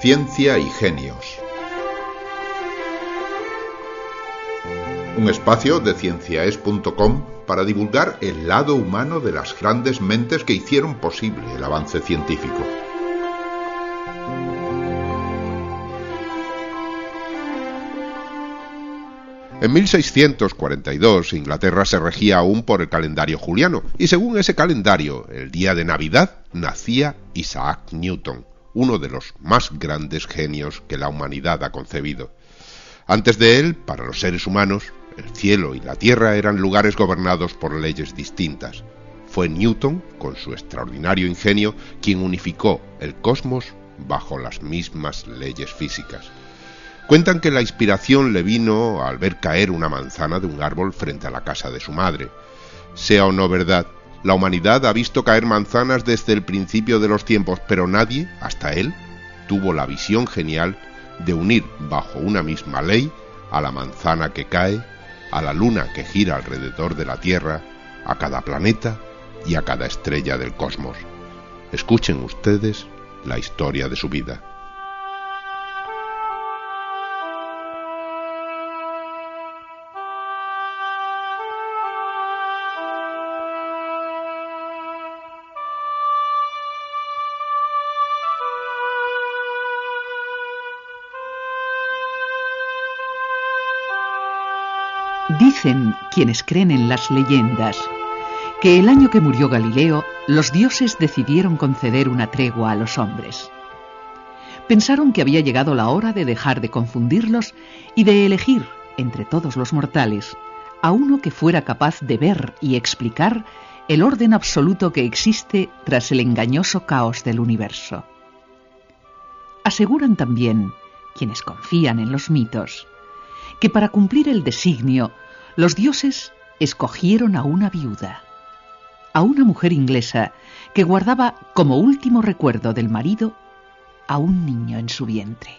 Ciencia y Genios. Un espacio de cienciaes.com para divulgar el lado humano de las grandes mentes que hicieron posible el avance científico. En 1642 Inglaterra se regía aún por el calendario juliano y según ese calendario, el día de Navidad nacía Isaac Newton, uno de los más grandes genios que la humanidad ha concebido. Antes de él, para los seres humanos, el cielo y la tierra eran lugares gobernados por leyes distintas. Fue Newton, con su extraordinario ingenio, quien unificó el cosmos bajo las mismas leyes físicas. Cuentan que la inspiración le vino al ver caer una manzana de un árbol frente a la casa de su madre. Sea o no verdad, la humanidad ha visto caer manzanas desde el principio de los tiempos, pero nadie, hasta él, tuvo la visión genial de unir bajo una misma ley a la manzana que cae, a la luna que gira alrededor de la Tierra, a cada planeta y a cada estrella del cosmos. Escuchen ustedes la historia de su vida. Dicen quienes creen en las leyendas que el año que murió Galileo, los dioses decidieron conceder una tregua a los hombres. Pensaron que había llegado la hora de dejar de confundirlos y de elegir, entre todos los mortales, a uno que fuera capaz de ver y explicar el orden absoluto que existe tras el engañoso caos del universo. Aseguran también, quienes confían en los mitos, que para cumplir el designio, los dioses escogieron a una viuda, a una mujer inglesa que guardaba como último recuerdo del marido a un niño en su vientre.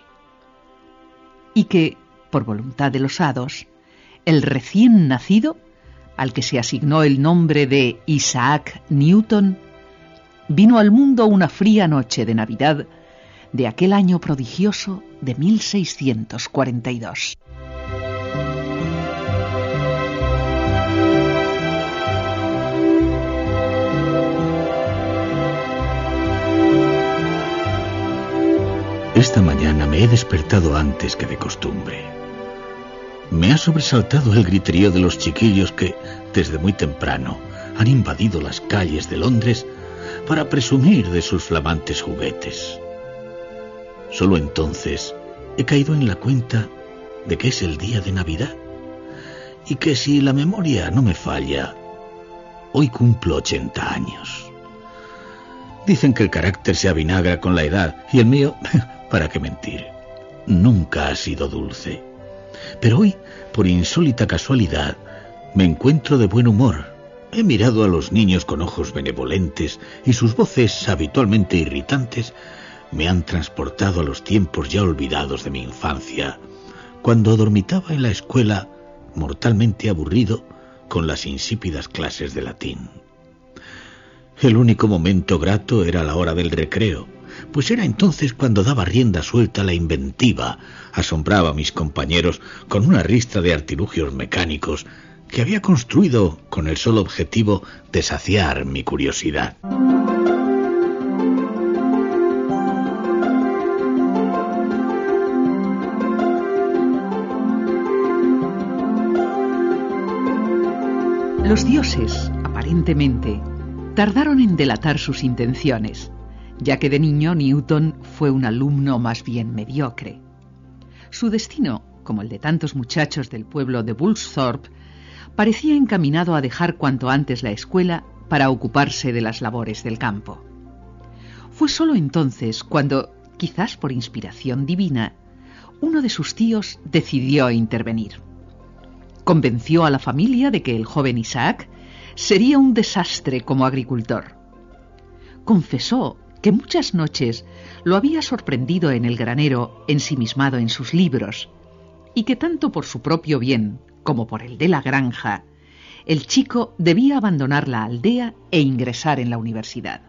Y que, por voluntad de los hados, el recién nacido, al que se asignó el nombre de Isaac Newton, vino al mundo una fría noche de Navidad de aquel año prodigioso de 1642. Esta mañana me he despertado antes que de costumbre. Me ha sobresaltado el griterío de los chiquillos que, desde muy temprano, han invadido las calles de Londres para presumir de sus flamantes juguetes. Solo entonces he caído en la cuenta de que es el día de Navidad y que si la memoria no me falla, hoy cumplo 80 años. Dicen que el carácter se avinagra con la edad y el mío ¿Para qué mentir? Nunca ha sido dulce. Pero hoy, por insólita casualidad, me encuentro de buen humor. He mirado a los niños con ojos benevolentes y sus voces, habitualmente irritantes, me han transportado a los tiempos ya olvidados de mi infancia, cuando dormitaba en la escuela, mortalmente aburrido, con las insípidas clases de latín. El único momento grato era la hora del recreo, pues era entonces cuando daba rienda suelta la inventiva, asombraba a mis compañeros con una ristra de artilugios mecánicos que había construido con el solo objetivo de saciar mi curiosidad. Los dioses, aparentemente, tardaron en delatar sus intenciones ya que de niño Newton fue un alumno más bien mediocre. Su destino, como el de tantos muchachos del pueblo de Bullsthorpe, parecía encaminado a dejar cuanto antes la escuela para ocuparse de las labores del campo. Fue sólo entonces cuando, quizás por inspiración divina, uno de sus tíos decidió intervenir. Convenció a la familia de que el joven Isaac sería un desastre como agricultor. Confesó que muchas noches lo había sorprendido en el granero ensimismado en sus libros, y que tanto por su propio bien como por el de la granja, el chico debía abandonar la aldea e ingresar en la universidad.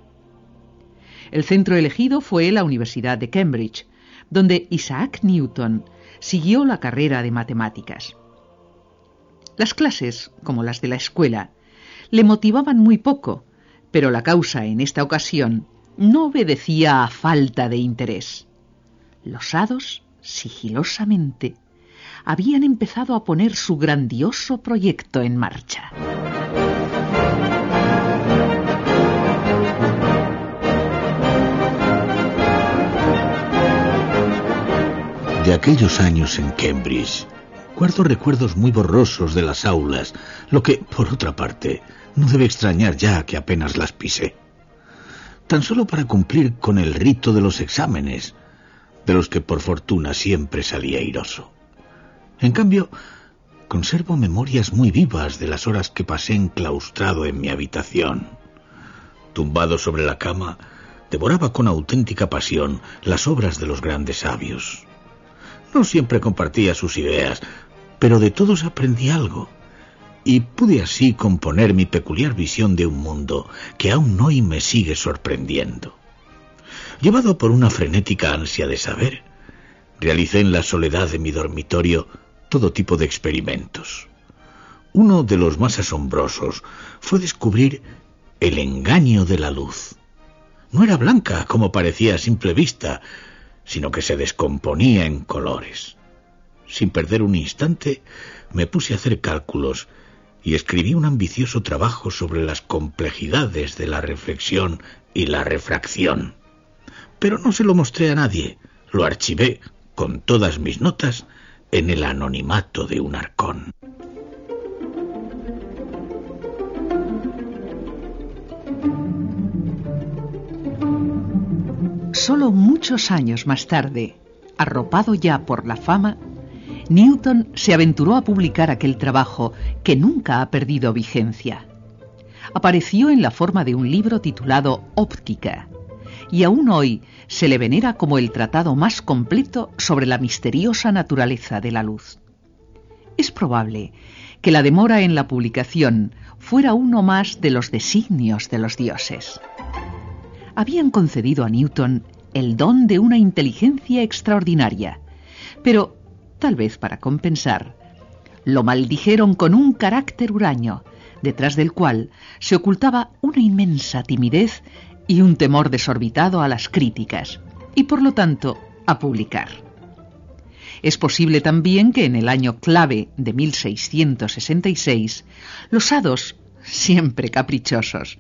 El centro elegido fue la Universidad de Cambridge, donde Isaac Newton siguió la carrera de matemáticas. Las clases, como las de la escuela, le motivaban muy poco, pero la causa en esta ocasión no obedecía a falta de interés. Los hados, sigilosamente, habían empezado a poner su grandioso proyecto en marcha. De aquellos años en Cambridge, guardo recuerdos muy borrosos de las aulas, lo que, por otra parte, no debe extrañar ya que apenas las pisé. Tan solo para cumplir con el rito de los exámenes, de los que por fortuna siempre salí airoso. En cambio, conservo memorias muy vivas de las horas que pasé enclaustrado en mi habitación. Tumbado sobre la cama, devoraba con auténtica pasión las obras de los grandes sabios. No siempre compartía sus ideas, pero de todos aprendí algo, y pude así componer mi peculiar visión de un mundo que aún hoy me sigue sorprendiendo. Llevado por una frenética ansia de saber, realicé en la soledad de mi dormitorio todo tipo de experimentos. Uno de los más asombrosos fue descubrir el engaño de la luz. No era blanca, como parecía a simple vista, sino que se descomponía en colores. Sin perder un instante, me puse a hacer cálculos y escribí un ambicioso trabajo sobre las complejidades de la reflexión y la refracción. Pero no se lo mostré a nadie, lo archivé con todas mis notas en el anonimato de un arcón. Solo muchos años más tarde, arropado ya por la fama, Newton se aventuró a publicar aquel trabajo que nunca ha perdido vigencia. Apareció en la forma de un libro titulado Óptica, y aún hoy se le venera como el tratado más completo sobre la misteriosa naturaleza de la luz. Es probable que la demora en la publicación fuera uno más de los designios de los dioses habían concedido a Newton el don de una inteligencia extraordinaria, pero, tal vez para compensar, lo maldijeron con un carácter huraño, detrás del cual se ocultaba una inmensa timidez y un temor desorbitado a las críticas, y por lo tanto a publicar. Es posible también que en el año clave de 1666 los hados, siempre caprichosos,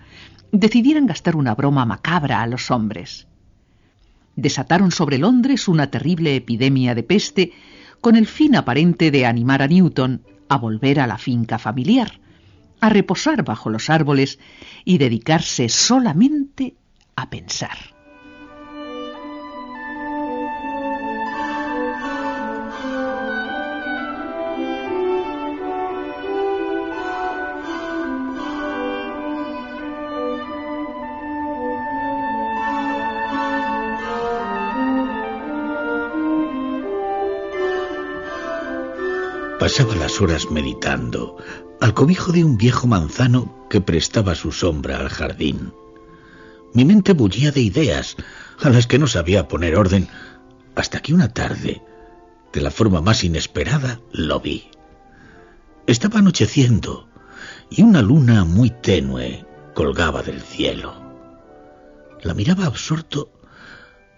decidieran gastar una broma macabra a los hombres. Desataron sobre Londres una terrible epidemia de peste con el fin aparente de animar a Newton a volver a la finca familiar, a reposar bajo los árboles y dedicarse solamente a pensar. Pasaba las horas meditando, al cobijo de un viejo manzano que prestaba su sombra al jardín. Mi mente bullía de ideas a las que no sabía poner orden, hasta que una tarde, de la forma más inesperada, lo vi. Estaba anocheciendo y una luna muy tenue colgaba del cielo. La miraba absorto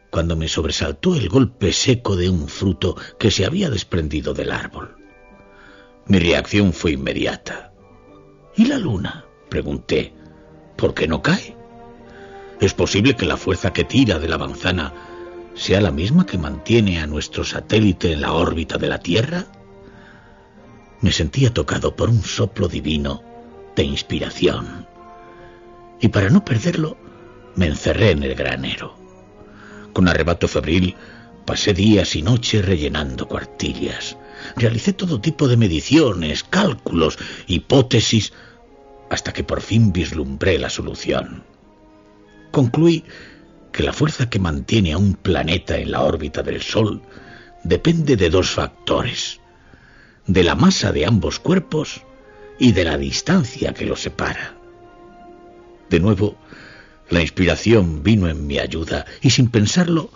cuando me sobresaltó el golpe seco de un fruto que se había desprendido del árbol. Mi reacción fue inmediata. ¿Y la luna? pregunté. ¿Por qué no cae? ¿Es posible que la fuerza que tira de la manzana sea la misma que mantiene a nuestro satélite en la órbita de la Tierra? Me sentía tocado por un soplo divino de inspiración. Y para no perderlo, me encerré en el granero. Con arrebato febril, pasé días y noches rellenando cuartillas Realicé todo tipo de mediciones, cálculos, hipótesis, hasta que por fin vislumbré la solución. Concluí que la fuerza que mantiene a un planeta en la órbita del Sol depende de dos factores, de la masa de ambos cuerpos y de la distancia que los separa. De nuevo, la inspiración vino en mi ayuda y sin pensarlo,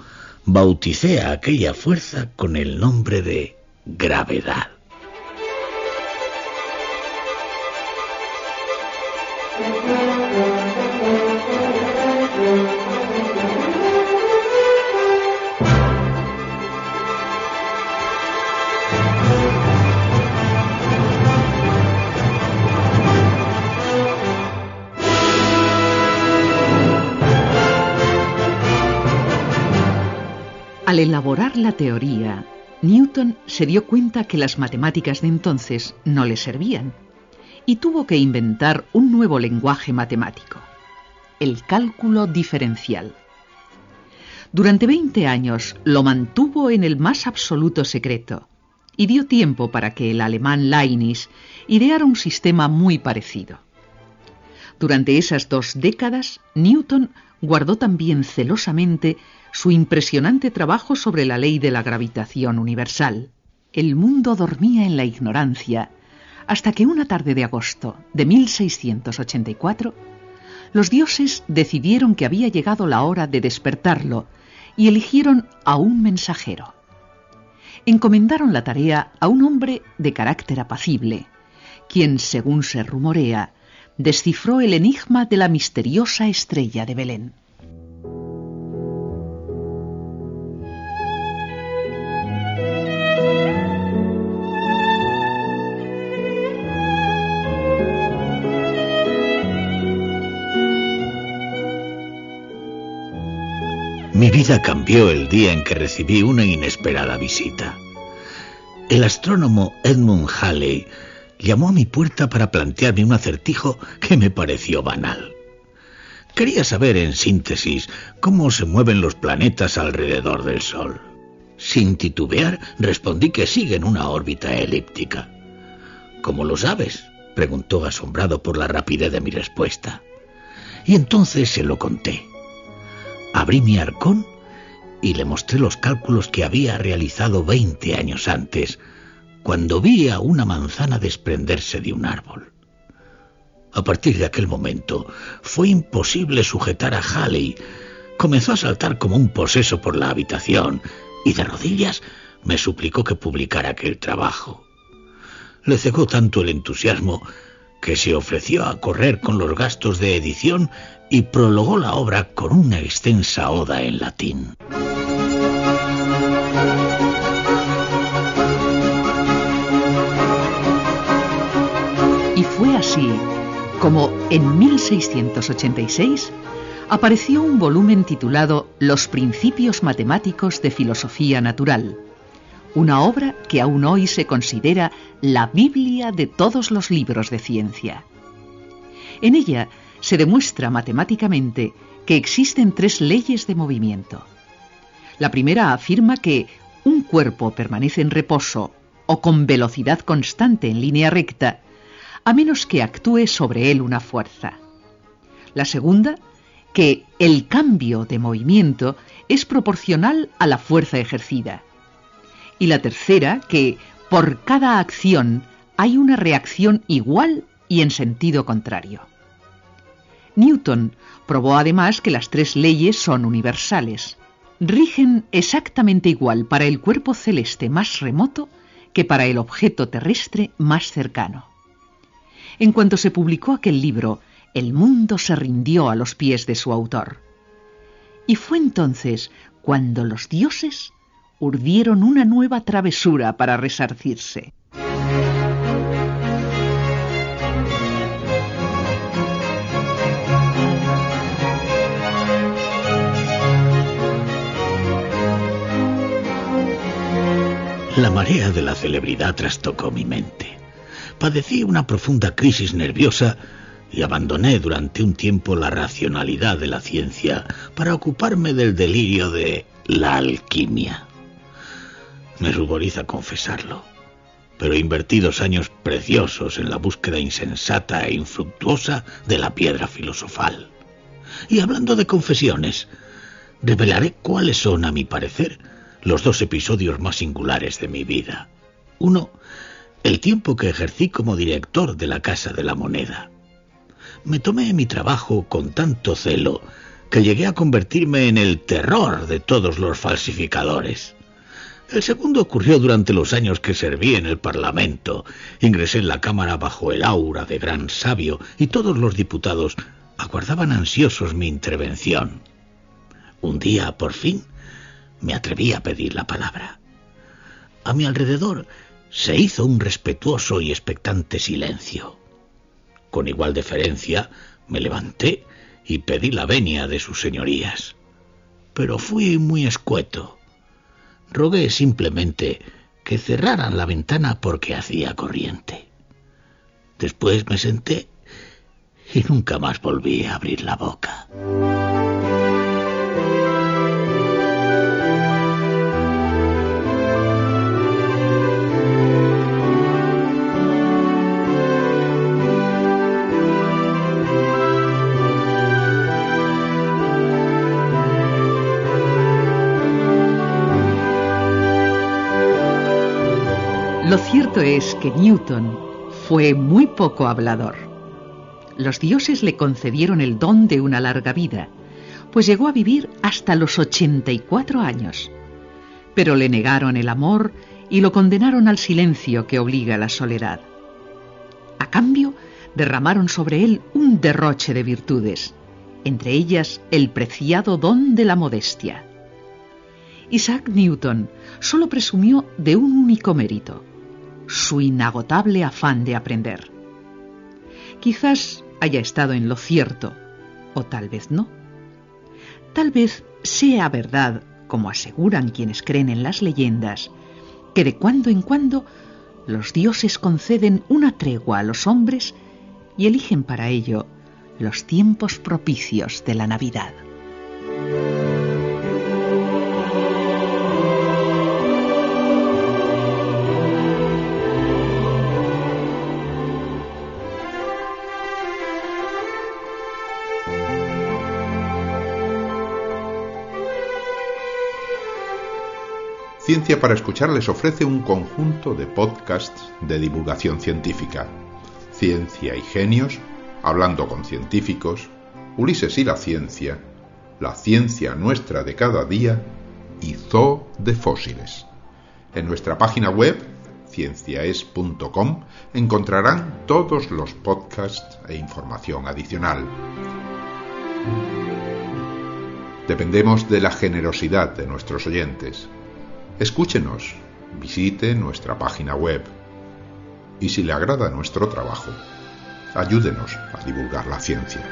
bauticé a aquella fuerza con el nombre de gravedad. Al elaborar la teoría, Newton se dio cuenta que las matemáticas de entonces no le servían y tuvo que inventar un nuevo lenguaje matemático, el cálculo diferencial. Durante 20 años lo mantuvo en el más absoluto secreto y dio tiempo para que el alemán Leibniz ideara un sistema muy parecido. Durante esas dos décadas, Newton guardó también celosamente su impresionante trabajo sobre la ley de la gravitación universal. El mundo dormía en la ignorancia hasta que una tarde de agosto de 1684 los dioses decidieron que había llegado la hora de despertarlo y eligieron a un mensajero. Encomendaron la tarea a un hombre de carácter apacible, quien, según se rumorea, descifró el enigma de la misteriosa estrella de Belén. Mi vida cambió el día en que recibí una inesperada visita. El astrónomo Edmund Halley llamó a mi puerta para plantearme un acertijo que me pareció banal. Quería saber, en síntesis, cómo se mueven los planetas alrededor del Sol. Sin titubear, respondí que siguen una órbita elíptica. ¿Cómo lo sabes? preguntó asombrado por la rapidez de mi respuesta. Y entonces se lo conté. Abrí mi arcón y le mostré los cálculos que había realizado veinte años antes, cuando vi a una manzana desprenderse de un árbol. A partir de aquel momento fue imposible sujetar a Halley. Comenzó a saltar como un poseso por la habitación y de rodillas me suplicó que publicara aquel trabajo. Le cegó tanto el entusiasmo que se ofreció a correr con los gastos de edición y prologó la obra con una extensa oda en latín. Como en 1686 apareció un volumen titulado Los Principios Matemáticos de Filosofía Natural, una obra que aún hoy se considera la Biblia de todos los libros de ciencia. En ella se demuestra matemáticamente que existen tres leyes de movimiento. La primera afirma que un cuerpo permanece en reposo o con velocidad constante en línea recta a menos que actúe sobre él una fuerza. La segunda, que el cambio de movimiento es proporcional a la fuerza ejercida. Y la tercera, que por cada acción hay una reacción igual y en sentido contrario. Newton probó además que las tres leyes son universales. Rigen exactamente igual para el cuerpo celeste más remoto que para el objeto terrestre más cercano. En cuanto se publicó aquel libro, el mundo se rindió a los pies de su autor. Y fue entonces cuando los dioses urdieron una nueva travesura para resarcirse. La marea de la celebridad trastocó mi mente. Padecí una profunda crisis nerviosa y abandoné durante un tiempo la racionalidad de la ciencia para ocuparme del delirio de la alquimia. Me ruboriza confesarlo, pero invertí dos años preciosos en la búsqueda insensata e infructuosa de la piedra filosofal. Y hablando de confesiones, revelaré cuáles son, a mi parecer, los dos episodios más singulares de mi vida. Uno, el tiempo que ejercí como director de la Casa de la Moneda. Me tomé mi trabajo con tanto celo que llegué a convertirme en el terror de todos los falsificadores. El segundo ocurrió durante los años que serví en el Parlamento. Ingresé en la Cámara bajo el aura de gran sabio y todos los diputados aguardaban ansiosos mi intervención. Un día, por fin, me atreví a pedir la palabra. A mi alrededor se hizo un respetuoso y expectante silencio. Con igual deferencia me levanté y pedí la venia de sus señorías. Pero fui muy escueto. Rogué simplemente que cerraran la ventana porque hacía corriente. Después me senté y nunca más volví a abrir la boca. Es que Newton fue muy poco hablador. Los dioses le concedieron el don de una larga vida, pues llegó a vivir hasta los 84 años. Pero le negaron el amor y lo condenaron al silencio que obliga a la soledad. A cambio, derramaron sobre él un derroche de virtudes, entre ellas el preciado don de la modestia. Isaac Newton solo presumió de un único mérito, su inagotable afán de aprender. Quizás haya estado en lo cierto, o tal vez no. Tal vez sea verdad, como aseguran quienes creen en las leyendas, que de cuando en cuando los dioses conceden una tregua a los hombres y eligen para ello los tiempos propicios de la Navidad. Ciencia para Escuchar les ofrece un conjunto de podcasts de divulgación científica. Ciencia y genios, hablando con científicos, Ulises y la ciencia, la ciencia nuestra de cada día y zoo de fósiles. En nuestra página web, cienciaes.com, encontrarán todos los podcasts e información adicional. Dependemos de la generosidad de nuestros oyentes Escúchenos, visite nuestra página web y si le agrada nuestro trabajo, ayúdenos a divulgar la ciencia.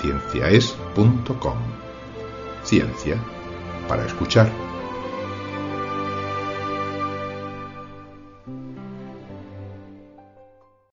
cienciaes.com Ciencia para escuchar.